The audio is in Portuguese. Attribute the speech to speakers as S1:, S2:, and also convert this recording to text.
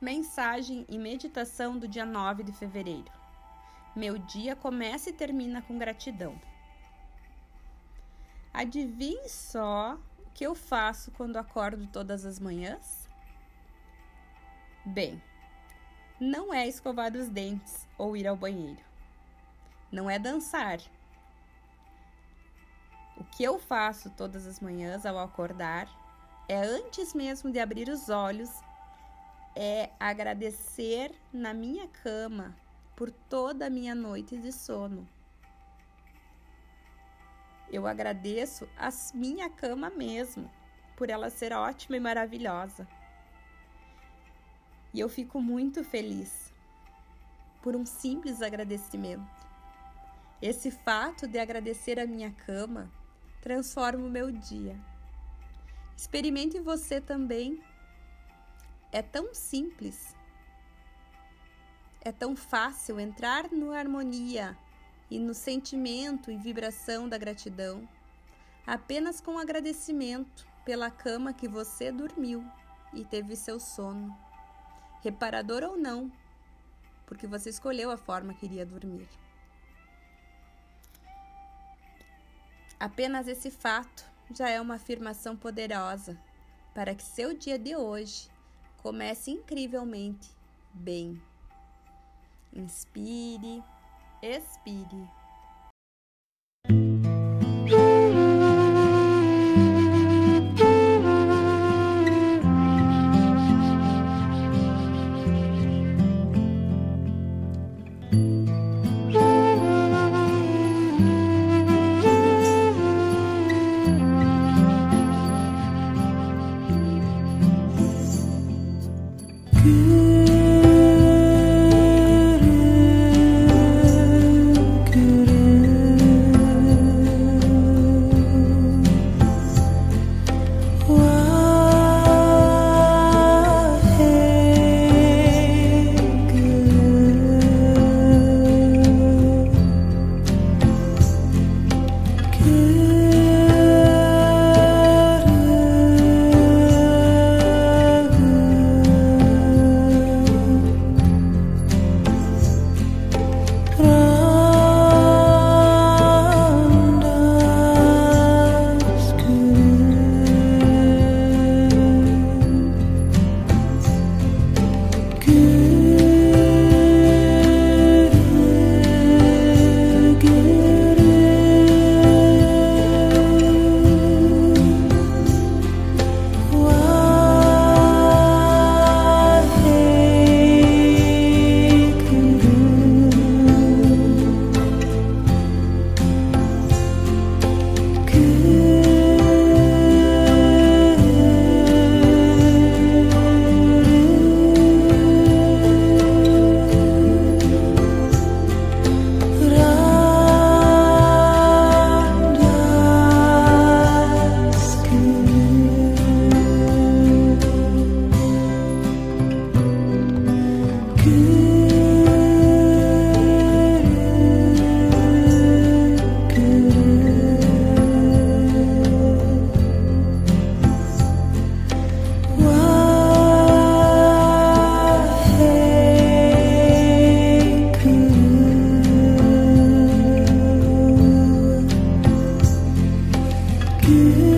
S1: Mensagem e meditação do dia 9 de fevereiro. Meu dia começa e termina com gratidão. Adivinhe só o que eu faço quando acordo todas as manhãs? Bem, não é escovar os dentes ou ir ao banheiro. Não é dançar. O que eu faço todas as manhãs ao acordar é antes mesmo de abrir os olhos é agradecer na minha cama por toda a minha noite de sono. Eu agradeço a minha cama mesmo, por ela ser ótima e maravilhosa. E eu fico muito feliz por um simples agradecimento. Esse fato de agradecer a minha cama transforma o meu dia. Experimente você também é tão simples, é tão fácil entrar no harmonia e no sentimento e vibração da gratidão, apenas com agradecimento pela cama que você dormiu e teve seu sono, reparador ou não, porque você escolheu a forma que iria dormir. Apenas esse fato já é uma afirmação poderosa para que seu dia de hoje Comece incrivelmente bem. Inspire, expire. A